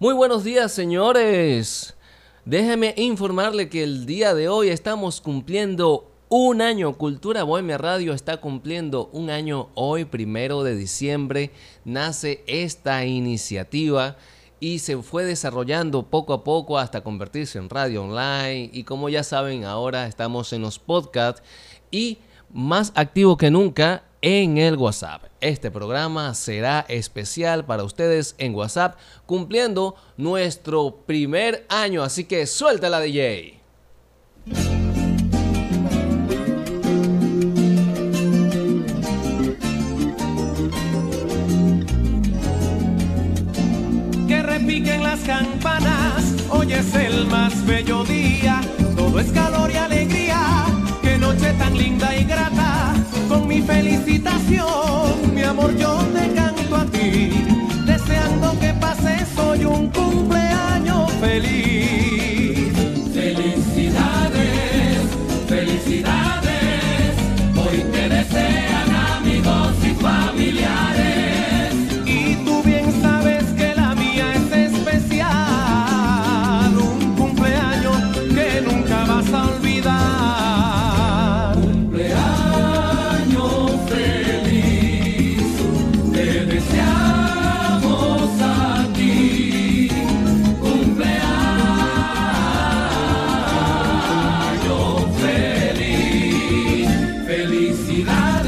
Muy buenos días, señores. Déjeme informarle que el día de hoy estamos cumpliendo un año. Cultura Bohemia Radio está cumpliendo un año hoy, primero de diciembre. Nace esta iniciativa y se fue desarrollando poco a poco hasta convertirse en radio online. Y como ya saben, ahora estamos en los podcasts y más activo que nunca en el WhatsApp. Este programa será especial para ustedes en WhatsApp, cumpliendo nuestro primer año. Así que suelta la DJ. Que repiquen las campanas, hoy es el más bello día, todo es calor y alegría, mi felicitación, mi amor, yo te canto a ti, deseando que pases hoy un cumpleaños feliz. felicidad.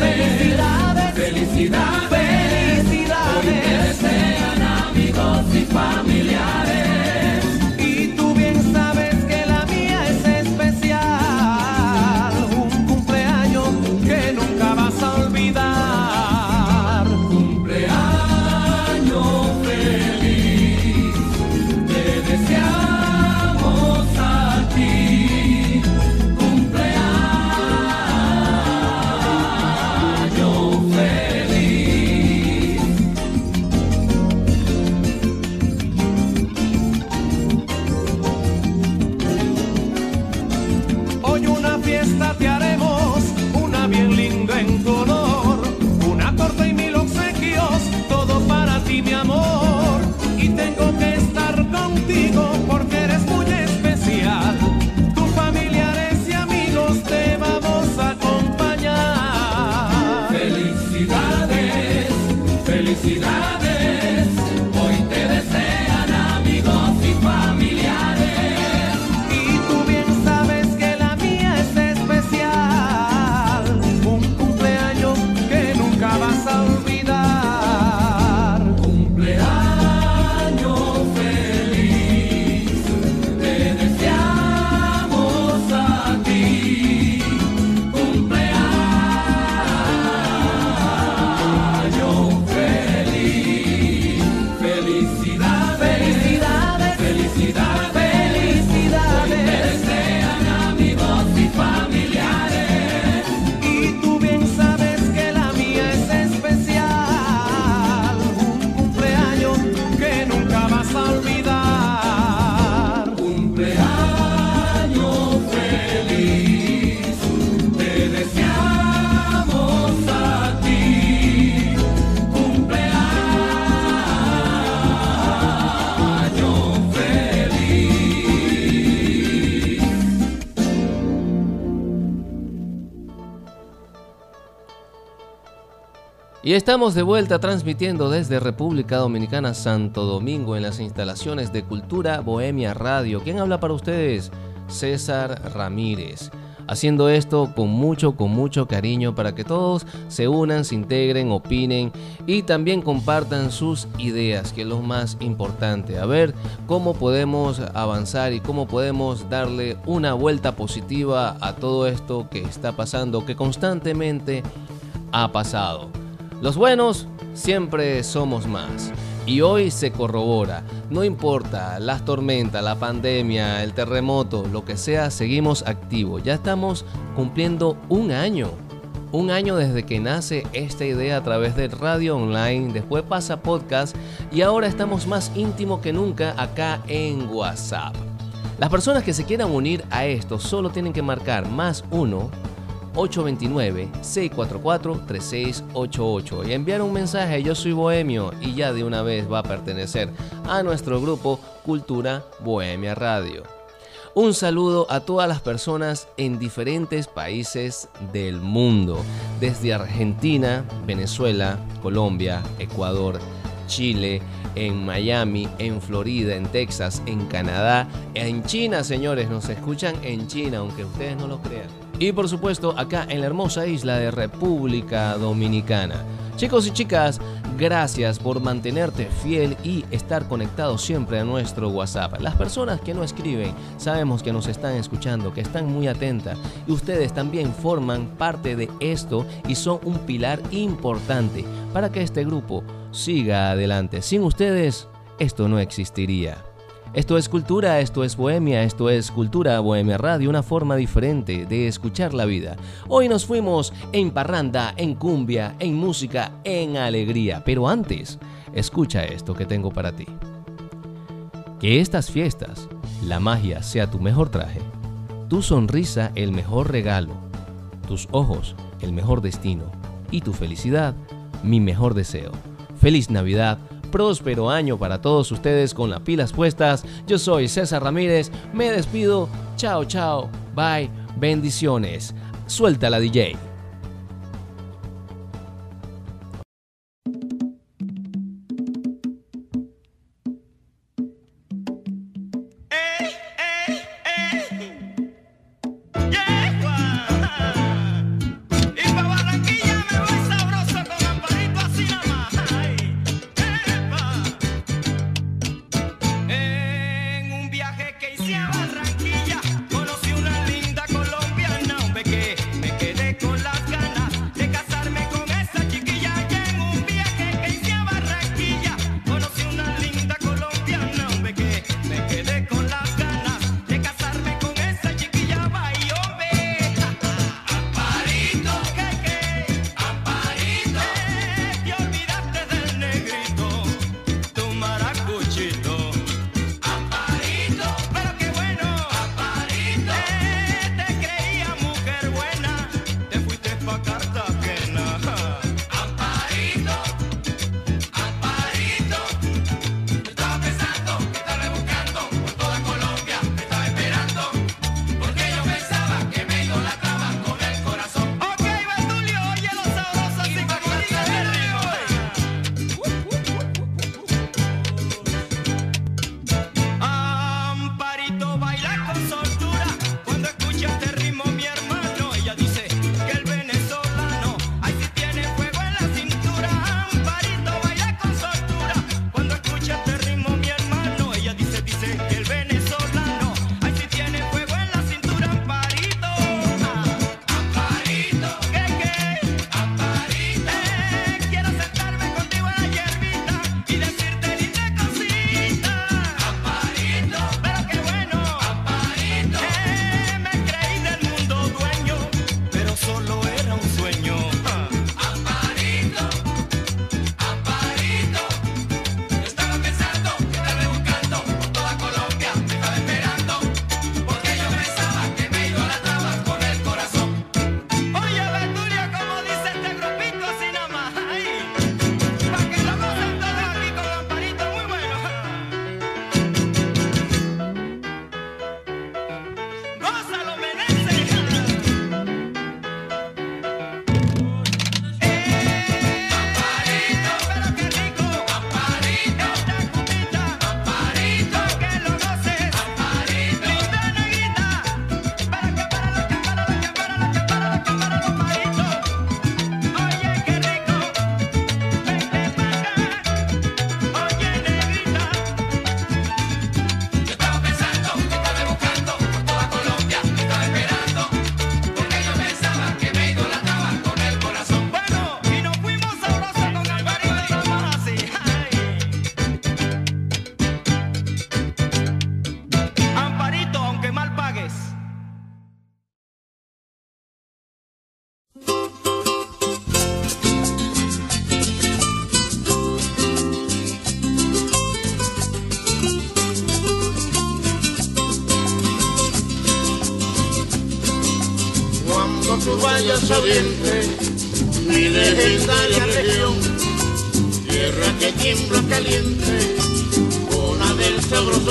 Y estamos de vuelta transmitiendo desde República Dominicana, Santo Domingo, en las instalaciones de Cultura Bohemia Radio. ¿Quién habla para ustedes? César Ramírez. Haciendo esto con mucho, con mucho cariño para que todos se unan, se integren, opinen y también compartan sus ideas, que es lo más importante. A ver cómo podemos avanzar y cómo podemos darle una vuelta positiva a todo esto que está pasando, que constantemente ha pasado. Los buenos siempre somos más. Y hoy se corrobora, no importa las tormentas, la pandemia, el terremoto, lo que sea, seguimos activos. Ya estamos cumpliendo un año. Un año desde que nace esta idea a través de radio online, después pasa podcast y ahora estamos más íntimos que nunca acá en WhatsApp. Las personas que se quieran unir a esto solo tienen que marcar más uno 829-644-3688 y enviar un mensaje yo soy bohemio y ya de una vez va a pertenecer a nuestro grupo Cultura Bohemia Radio. Un saludo a todas las personas en diferentes países del mundo, desde Argentina, Venezuela, Colombia, Ecuador, Chile, en Miami, en Florida, en Texas, en Canadá, en China, señores, nos escuchan en China, aunque ustedes no lo crean. Y por supuesto, acá en la hermosa isla de República Dominicana. Chicos y chicas, gracias por mantenerte fiel y estar conectado siempre a nuestro WhatsApp. Las personas que no escriben, sabemos que nos están escuchando, que están muy atentas y ustedes también forman parte de esto y son un pilar importante para que este grupo siga adelante. Sin ustedes, esto no existiría. Esto es cultura, esto es bohemia, esto es cultura bohemia radio, una forma diferente de escuchar la vida. Hoy nos fuimos en parranda, en cumbia, en música, en alegría. Pero antes, escucha esto que tengo para ti. Que estas fiestas, la magia sea tu mejor traje, tu sonrisa el mejor regalo, tus ojos el mejor destino y tu felicidad mi mejor deseo. Feliz Navidad, próspero año para todos ustedes con las pilas puestas. Yo soy César Ramírez, me despido. Chao, chao, bye, bendiciones. Suelta la DJ.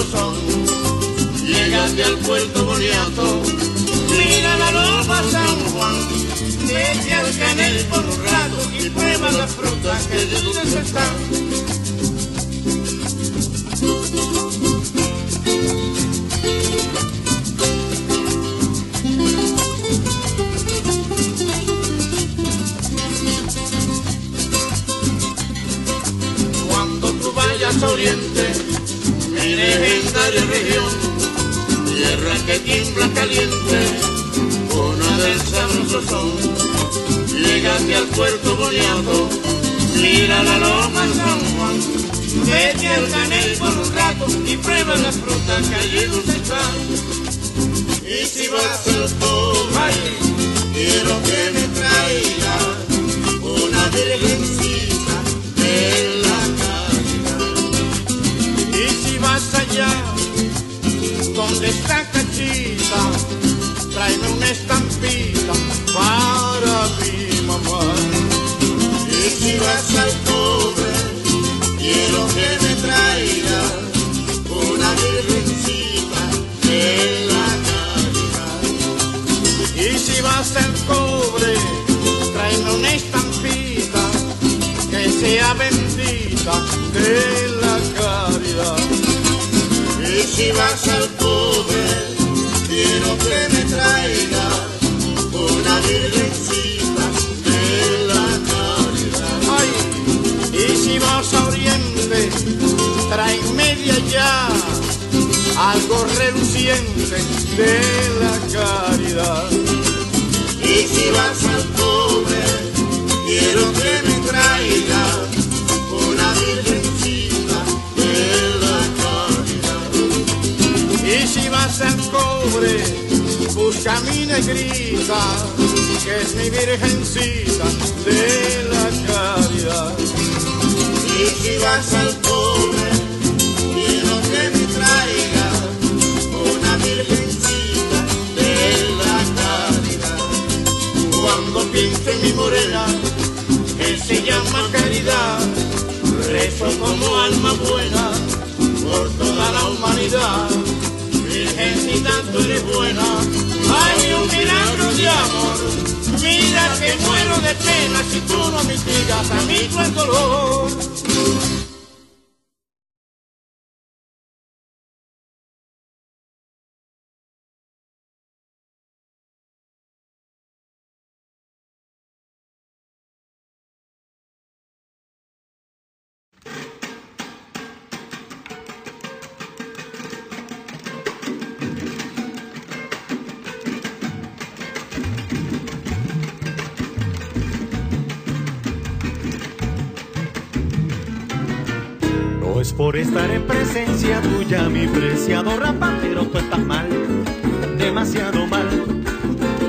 Son. Llegaste al puerto Boniato, mira la loma San Juan. Vete al canel por un rato y prueba las frutas que dulces están. Oriente, legendaria región, tierra que tiembla caliente, una del sabroso son. Llegaste al puerto Boniato, mira la loma San Juan, vete al canel por un rato y prueba las frutas que allí dulces están. Y si vas al Toba, quiero que me traigas una virgencita de vas allá, donde está Cachita, tráeme una estampita para mi mamá. Y si vas al cobre, quiero que me traigas una virgencita de la caridad. Y si vas al cobre, tráeme una estampita que sea bendita de la caridad. Y si vas al cobre, quiero que me traiga una virgencita de la caridad. Ay, y si vas a Oriente, tráeme de allá algo reluciente de la caridad. Y si vas al busca mi negrita, que es mi virgencita de la caridad. Y si vas al cobre, quiero que me traiga una virgencita de la caridad. Cuando piense en mi morena, que se llama caridad, rezo como alma buena por toda la humanidad. Virgencita, tú eres buena, hay un milagro de amor. Mira que muero de pena si tú no mitigas a mí tu dolor. Por estar en presencia tuya, mi preciado rapa, pero tú estás mal, demasiado mal.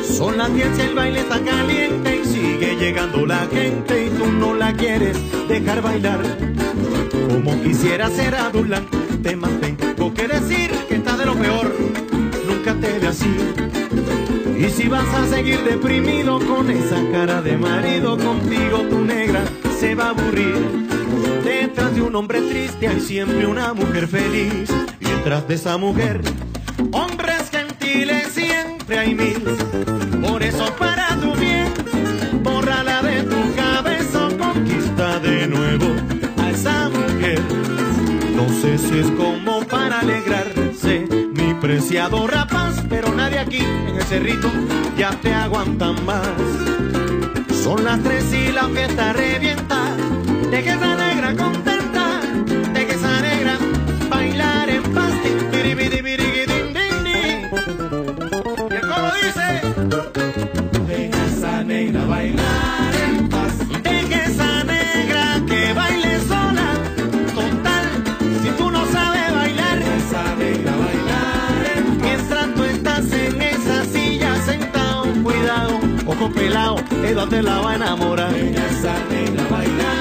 Son las 10 y el baile está caliente y sigue llegando la gente y tú no la quieres dejar bailar. Como quisiera ser adulante, más tengo que decir que está de lo peor, nunca te ve así. Y si vas a seguir deprimido con esa cara de marido, contigo tu negra se va a aburrir. Detrás de un hombre triste hay siempre una mujer feliz. Y detrás de esa mujer, hombres gentiles siempre hay mil. Por eso para tu bien, bórrala de tu cabeza, conquista de nuevo a esa mujer. No sé si es como para alegrarse, mi preciado rapaz, pero nadie aquí en el cerrito ya te aguantan más. Son las tres y la fiesta revienta. De que esa negra contenta, de que esa negra bailar en din. Y el coro dice: Deja esa negra bailar en paz. Deja esa negra que baile sola. Total, si tú no sabes bailar, esa negra bailar en paz. Mientras tú estás en esa silla sentado, cuidado, ojo pelado, ella te la va a enamorar. Deja esa negra bailar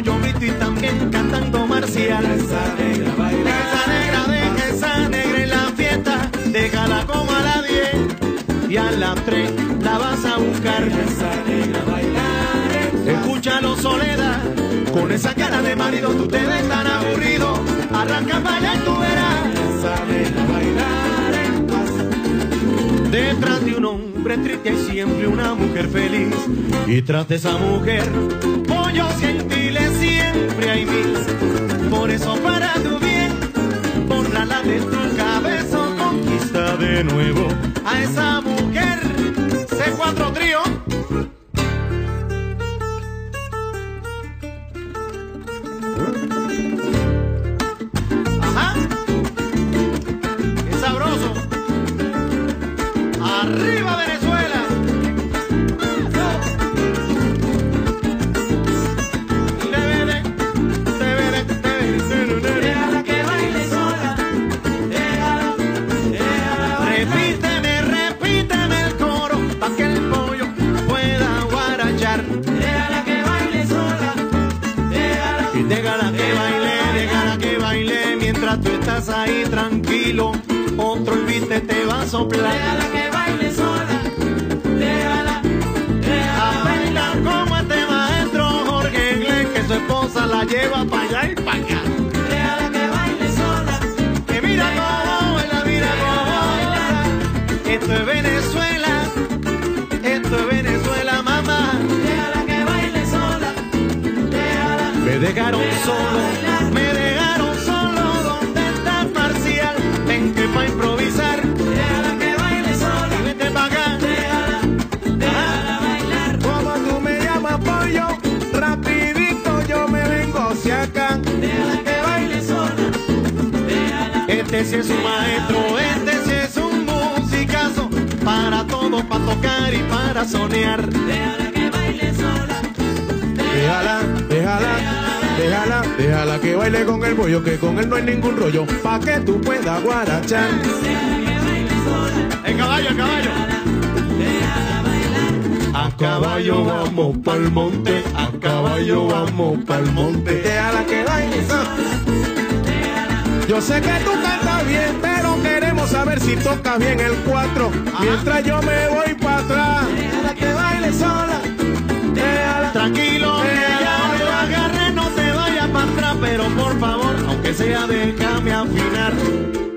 yo grito y también cantando marcial. Esa negra baila. Esa negra deja esa negra en la fiesta. Déjala como a la 10 y a las 3 la vas a buscar. Esa negra bailar. Escúchalo soledad. Con esa cara de marido tú te ves tan aburrido. Arranca para allá tú verás. Esa negra bailar. Detrás de un hombre triste hay siempre una mujer feliz. Y tras de esa mujer, pollo científico por eso para tu bien, borrala de tu cabeza, conquista de nuevo a esa mujer. C4 Trío. Me dejaron solo, me dejaron solo. ¿Dónde está Marcial? Ven que pa' improvisar. Déjala que baile sola. Y vete pa' acá. Déjala, déjala bailar. Como tú me llamas pollo, rapidito yo me vengo hacia acá. Déjala que baile sola. Déjala. Este sí es un maestro, este sí es un musicazo. Para todo, pa tocar y para soñar. Déjala que baile sola. déjala. déjala déjala, déjala, que baile con el bollo, que con él no hay ningún rollo, pa' que tú puedas guarachar. El caballo, el caballo. A caballo vamos pa'l monte, a caballo vamos pa'l monte. Déjala que baile. sola. Yo sé que tú cantas bien, pero queremos saber si tocas bien el 4. Mientras yo me voy para atrás. Déjala que baile sola. Déjala. Tranquila pero por favor, aunque sea déjame afinar.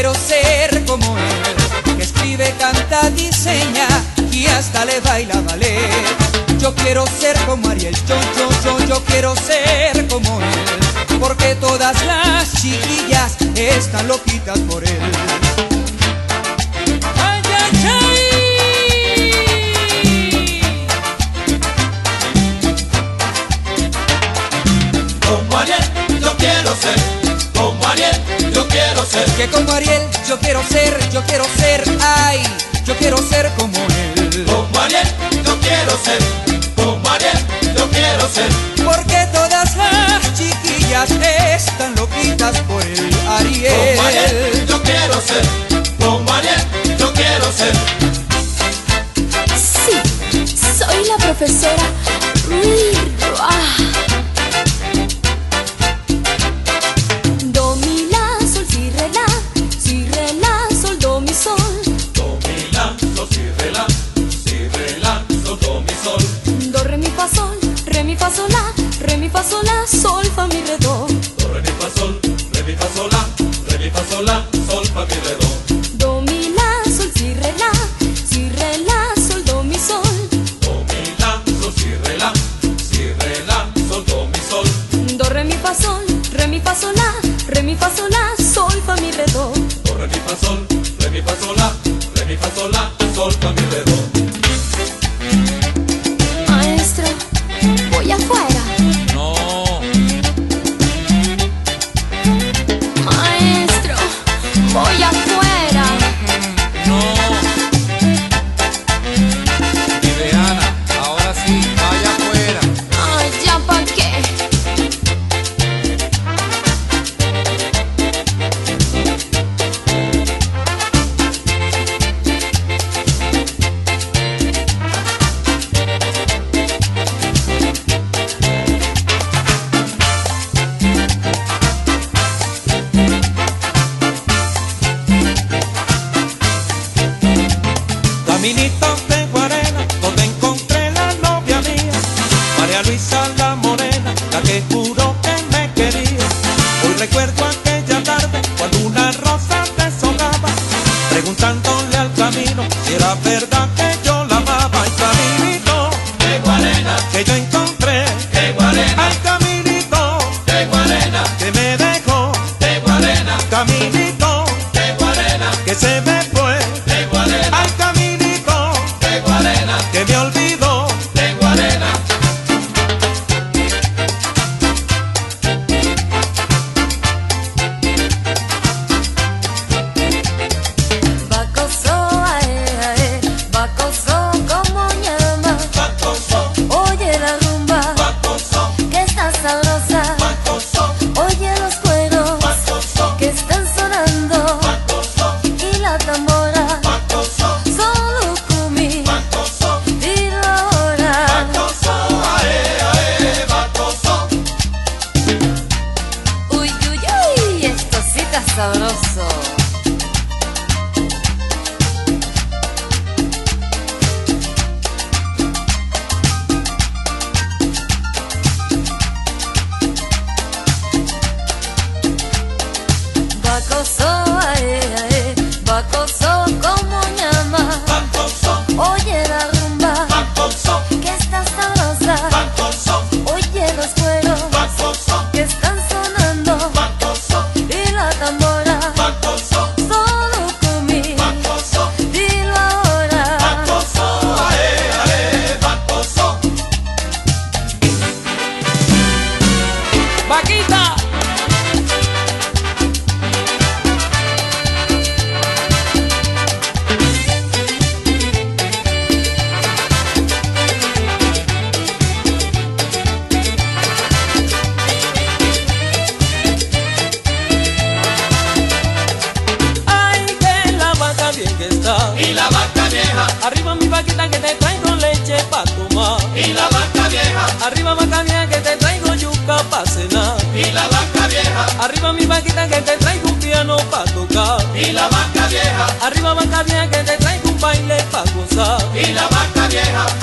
quiero ser como él, que escribe, canta, diseña y hasta le baila ballet. Yo quiero ser como Ariel, yo, yo, yo, yo quiero ser como él, porque todas las chiquillas están loquitas por él. ¡Ay, ay, ay! Como Ariel, yo quiero ser como Ariel yo quiero ser. Que como Ariel, yo quiero ser, yo quiero ser, ay, yo quiero ser como él. Como Ariel, yo quiero ser, como Ariel, yo quiero ser. Porque todas las chiquillas están loquitas por el Ariel. Como Ariel, yo quiero ser, como Ariel, yo quiero ser. Sí, soy la profesora Ruiz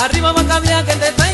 Arriba Batavia que te está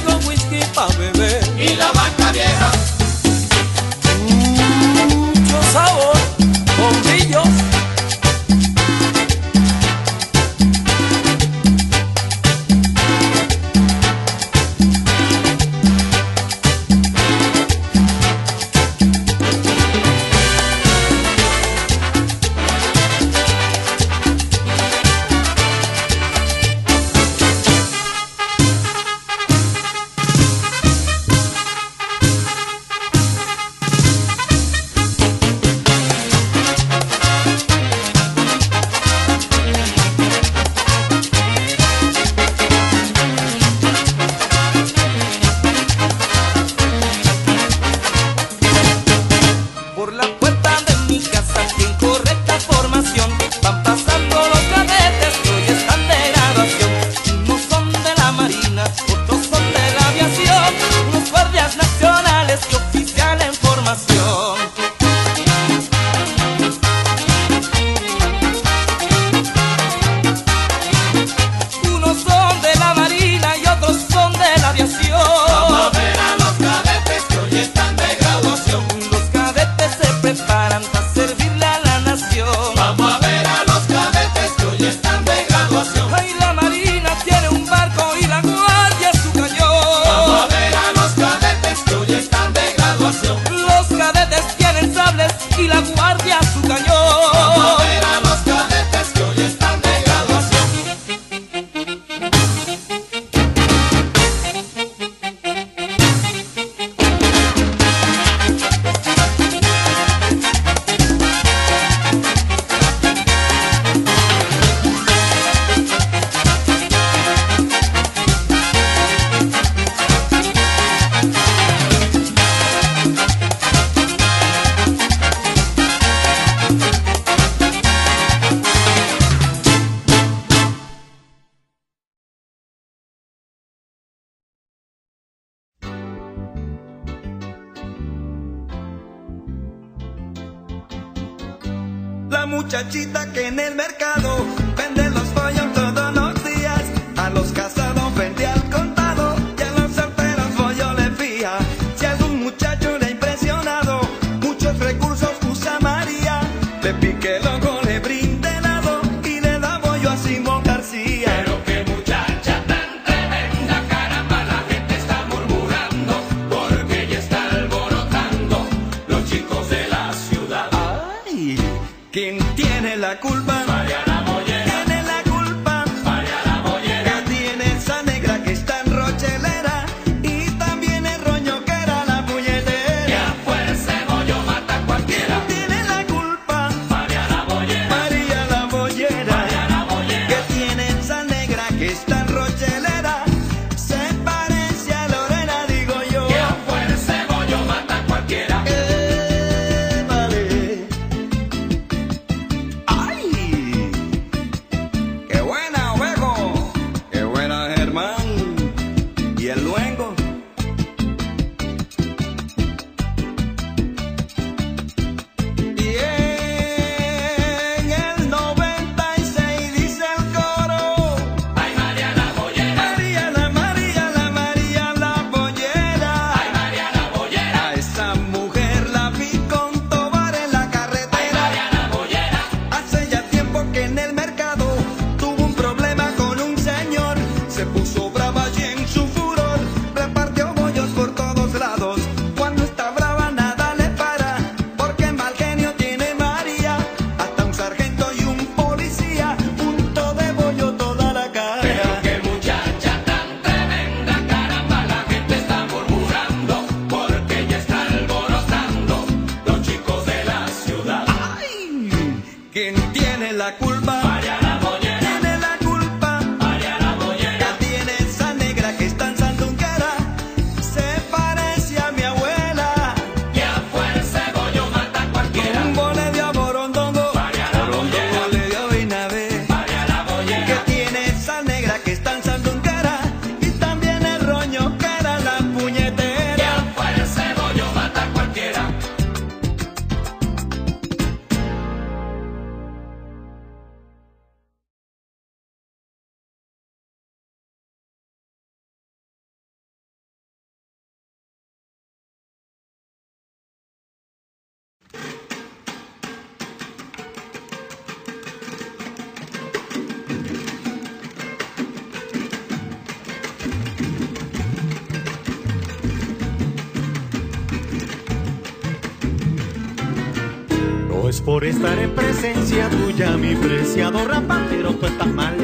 es por estar en presencia tuya, mi preciado rapa, pero tú estás mal,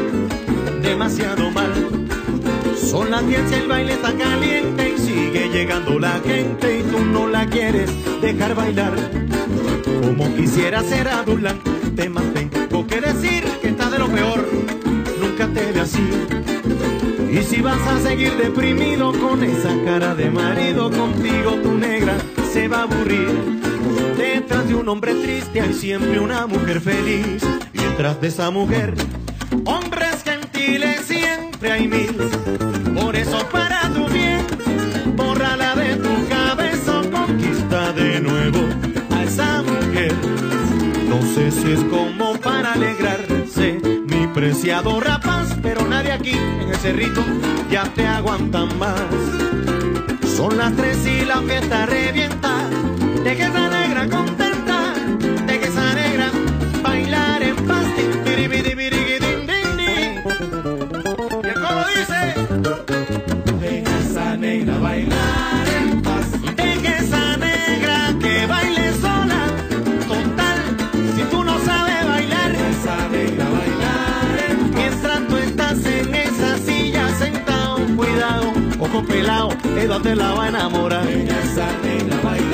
demasiado mal. Son las 10 y el baile está caliente y sigue llegando la gente y tú no la quieres dejar bailar. Como quisiera ser adulante, más tengo que decir que estás de lo peor, nunca te ve así. Y si vas a seguir deprimido con esa cara de marido, contigo tu negra se va a aburrir. Detrás de un hombre triste hay siempre una mujer feliz. Y detrás de esa mujer, hombres gentiles siempre hay mil. Por eso para tu bien, bórrala de tu cabeza, conquista de nuevo a esa mujer. No sé si es como para alegrarse, mi preciado rapaz, pero nadie aquí en el cerrito ya te aguantan más. Son las tres y la fiesta revienta. Deje esa negra contenta. Deje esa negra bailar en paz. Y el dice: Deja esa negra bailar en paz. Deje esa negra que baile sola. Total, si tú no sabes bailar. Esa negra bailar en paz. Mientras tú estás en esa silla sentado, cuidado, ojo pelado, Eduardo te la va a enamorar. Deja esa negra bailar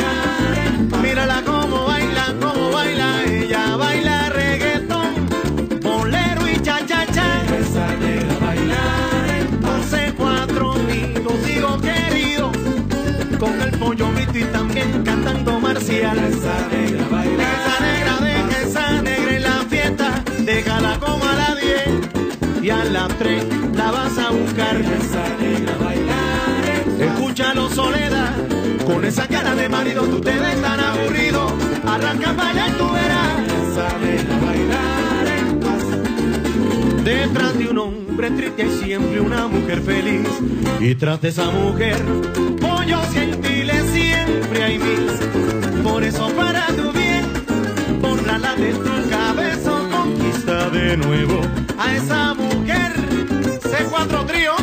pollo y también cantando marcial. Esa negra Deja bailar esa negra, deja esa negra en la fiesta, déjala como a las 10 y a las 3 la vas a buscar. Esa negra bailar. Escúchalo soledad, con esa cara de marido tú te ves tan aburrido, arranca para allá tú verás. saber bailar en paz. Detrás de un hombre triste hay siempre una mujer feliz. Y tras de esa mujer, pollos gentiles Por eso para tu bien, la de tu cabeza, conquista de nuevo a esa mujer. C4 trío.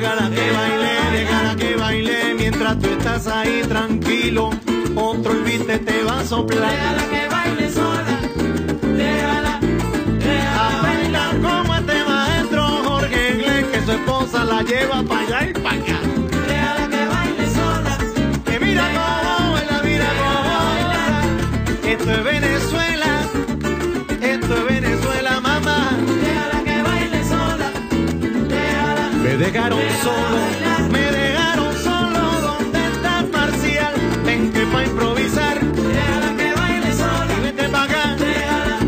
Déjala. Que baile, déjala que baile mientras tú estás ahí tranquilo. Otro olvide te va a soplar. Déjala que baile sola, déjala, déjala A bailar como este maestro Jorge Inglés que su esposa la lleva para allá y para acá. Déjala que baile sola, Que mira cómo baila, mira cómo baila. Esto es Venezuela, Me dejaron solo, me dejaron solo. ¿Dónde estás, Marcial? Vente pa' improvisar. Déjala que baile sola, Y vente pa' acá. déjala,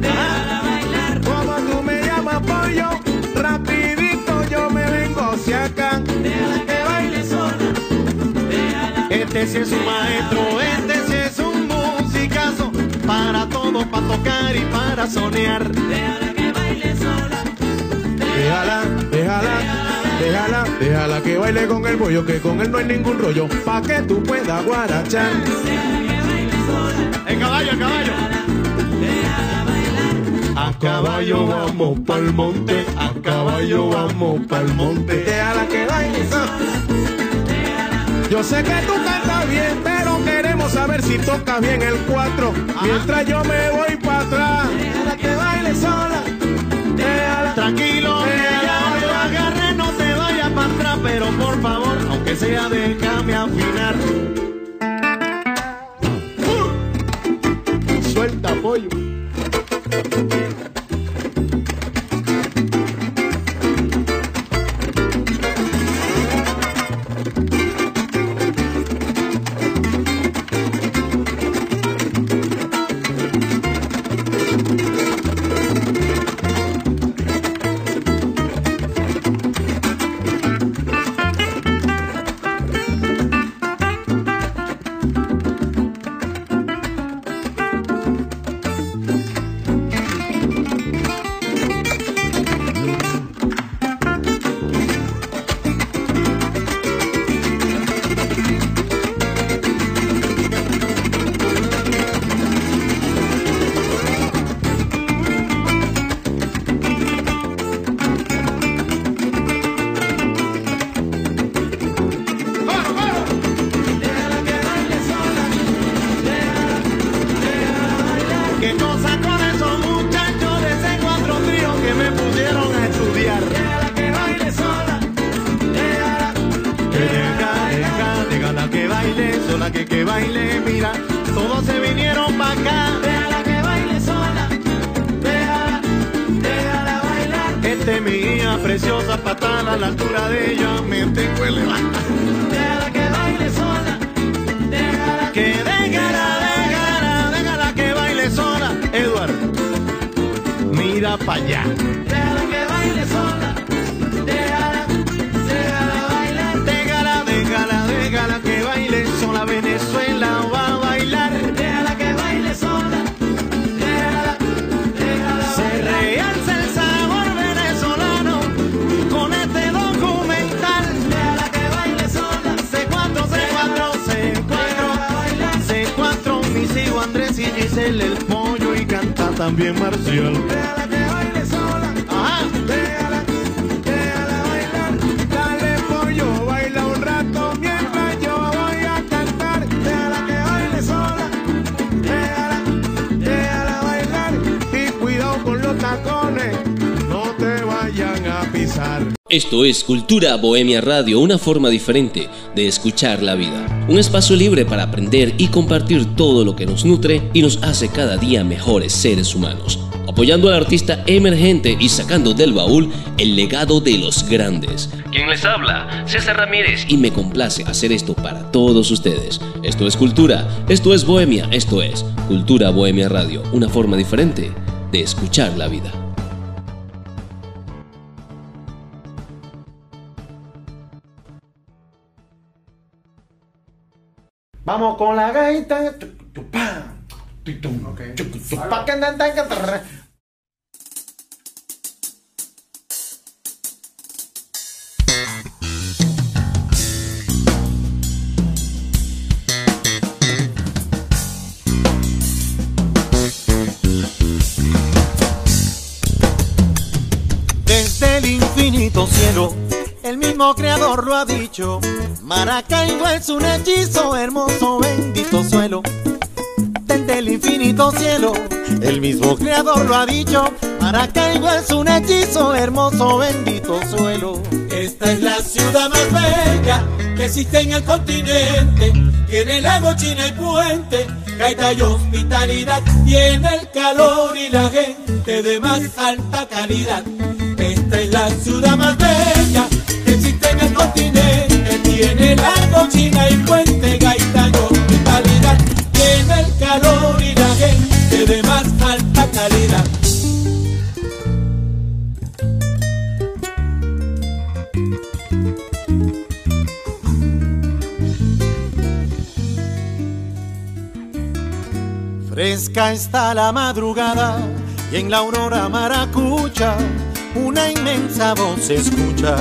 déjala bailar. Como tú me llamas pollo, rapidito yo me vengo hacia acá. Déjala que baile sola, déjala. Este sí es un maestro, este sí es un musicazo. Para todo, para tocar y para soñar. Déjala que baile sola, Déjala, déjala, déjala, déjala que baile con el bollo, que con él no hay ningún rollo, pa' que tú puedas guarachar. déjala que baile sola, El caballo, el caballo. déjala bailar. A caballo vamos pa'l monte, a caballo vamos pa'l monte. Déjala que baile sola. Yo sé que tú cantas bien, pero queremos saber si tocas bien el 4. Mientras yo me voy para atrás. Déjala que baile sola. Déjala. Tranquilo, aunque sea déjame afinar. También Marcial. Esto es Cultura Bohemia Radio, una forma diferente de escuchar la vida. Un espacio libre para aprender y compartir todo lo que nos nutre y nos hace cada día mejores seres humanos. Apoyando al artista emergente y sacando del baúl el legado de los grandes. Quien les habla, César Ramírez, y me complace hacer esto para todos ustedes. Esto es Cultura, esto es Bohemia, esto es Cultura Bohemia Radio, una forma diferente de escuchar la vida. Vamos con la gaita. Tu, tu, el mismo creador lo ha dicho. Maracaibo es un hechizo hermoso, bendito suelo. Desde el infinito cielo, el mismo creador lo ha dicho. Maracaibo es un hechizo hermoso, bendito suelo. Esta es la ciudad más bella que existe en el continente. Tiene lago, china y puente, gaita y hospitalidad. Tiene el calor y la gente de más alta calidad. Esta es la ciudad más bella continente. Tiene lago, china y puente, gaita y hospitalidad. Tiene el calor y la gente de más alta calidad. Fresca está la madrugada y en la aurora maracucha una inmensa voz escucha.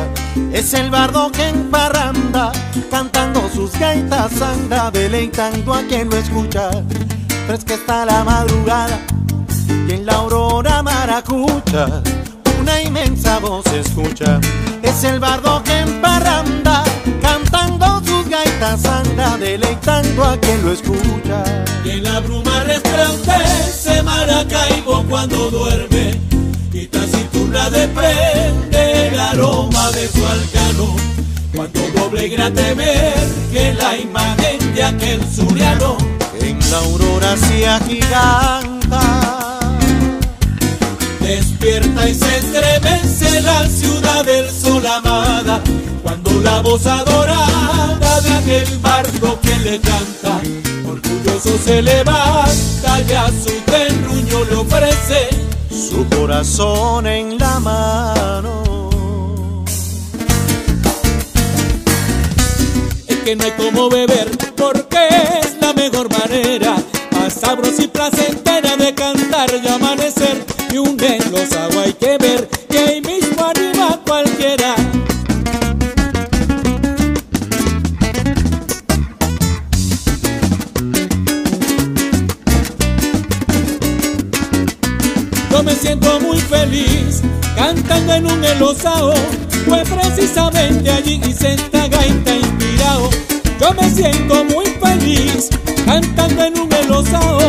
Es el bardo que en parranda, cantando sus gaitas anda, deleitando a quien lo escucha. Fresca está la madrugada y en la aurora maracucha una inmensa voz escucha. Es el bardo que en parranda, cantando sus gaitas anda, deleitando a quien lo escucha. Y en la bruma resplandece Maracaibo cuando duerme y taciturna desprende el aroma de su alcano. Cuando doble grate ver que la imagen de aquel suriano En la aurora se agiganta. despierta y se estremece la ciudad del sol amada. Cuando la voz adorada de aquel barco que le canta, orgulloso se levanta y a su terruño le ofrece su corazón en la mano. es que no hay como beber porque es la mejor manera. Más sabrosa y placentera de cantar y amanecer. Y un en los agua hay que ver que ahí mismo anima cualquiera cantando en un elosao, pues precisamente allí hice esta gaita inspirado. Yo me siento muy feliz cantando en un elosao,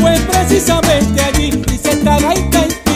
pues precisamente allí hice esta gaita inspirado.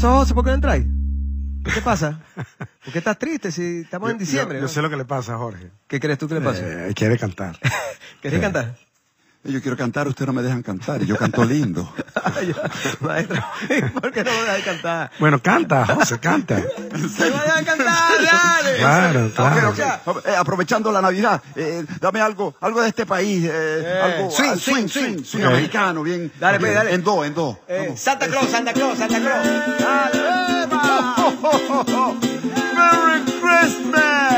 Pasó, José? ¿Por qué no entráis? ¿Qué te pasa? ¿Por qué estás triste si estamos en diciembre? Yo, no? sé lo que le pasa a Jorge. ¿Qué crees tú que le pasa? Eh, quiere cantar. ¿Querés cantar? Yo quiero cantar, ustedes no me dejan cantar. y Yo canto lindo. Maestro, ¿por qué no me dejas cantar? Bueno, canta, José, canta. ¡Me vas a cantar, dale! Claro, claro. Eh, aprovechando la Navidad, eh, dame algo, algo de este país, eh, Eh, algo swing, ah, swing, swing. swing americano, bien. Dale, pues, bien, dale. En do, en do. Eh, Santa Claus, Santa Claus, Santa Claus. Dale, ¡epa! Merry Christmas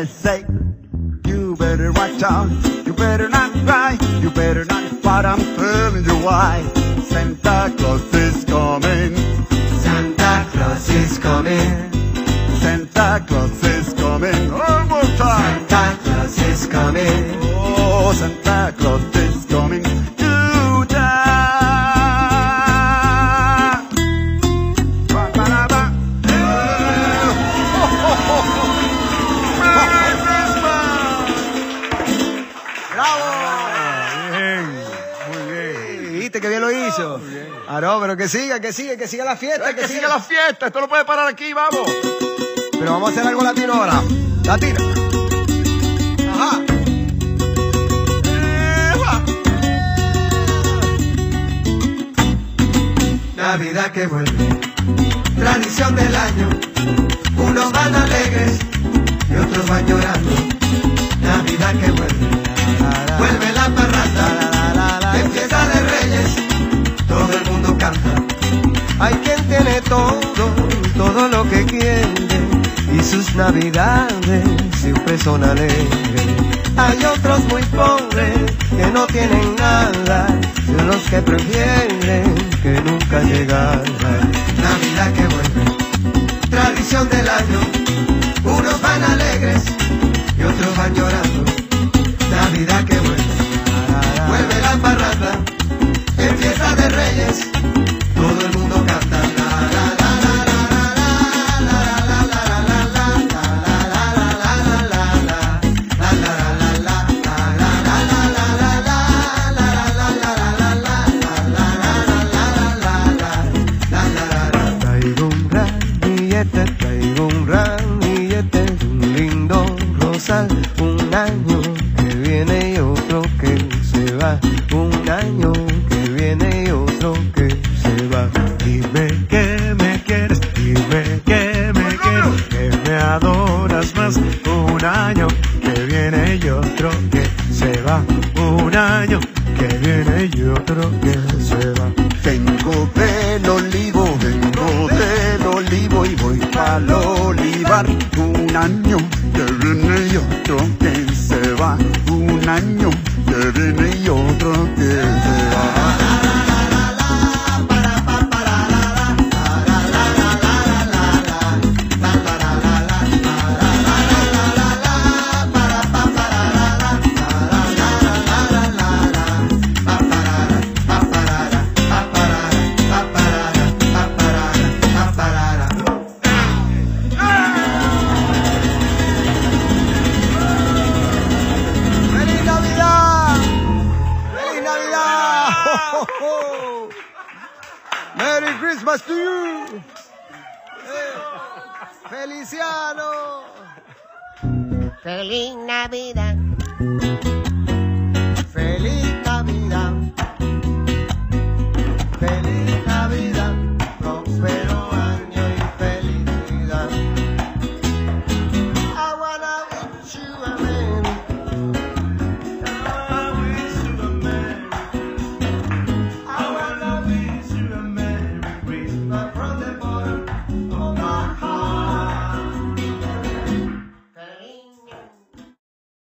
Goodness sake. You better watch out. You better not cry. You better not fight. I'm telling you why. Santa Claus is coming. Santa Claus is coming. Santa Claus is coming. One more time. Santa Claus is coming. Oh, Santa Claus no, pero que siga, que siga, que siga la fiesta, Que siga la fiesta. Esto no puede parar aquí, vamos. Pero vamos a hacer algo latino ahora. Latino. Ajá. Navidad que vuelve, tradición del año. Unos van alegres y otros van llorando. Navidad que vuelve, vuelve la parranda. Todo, todo lo que quiere y sus navidades siempre son alegres. Hay otros muy pobres que no tienen nada, son los que prefieren que nunca llegara. Navidad que vuelve, tradición del año. Unos van alegres y otros van llorando. Navidad que vuelve, vuelve la parranda. En fiesta de reyes,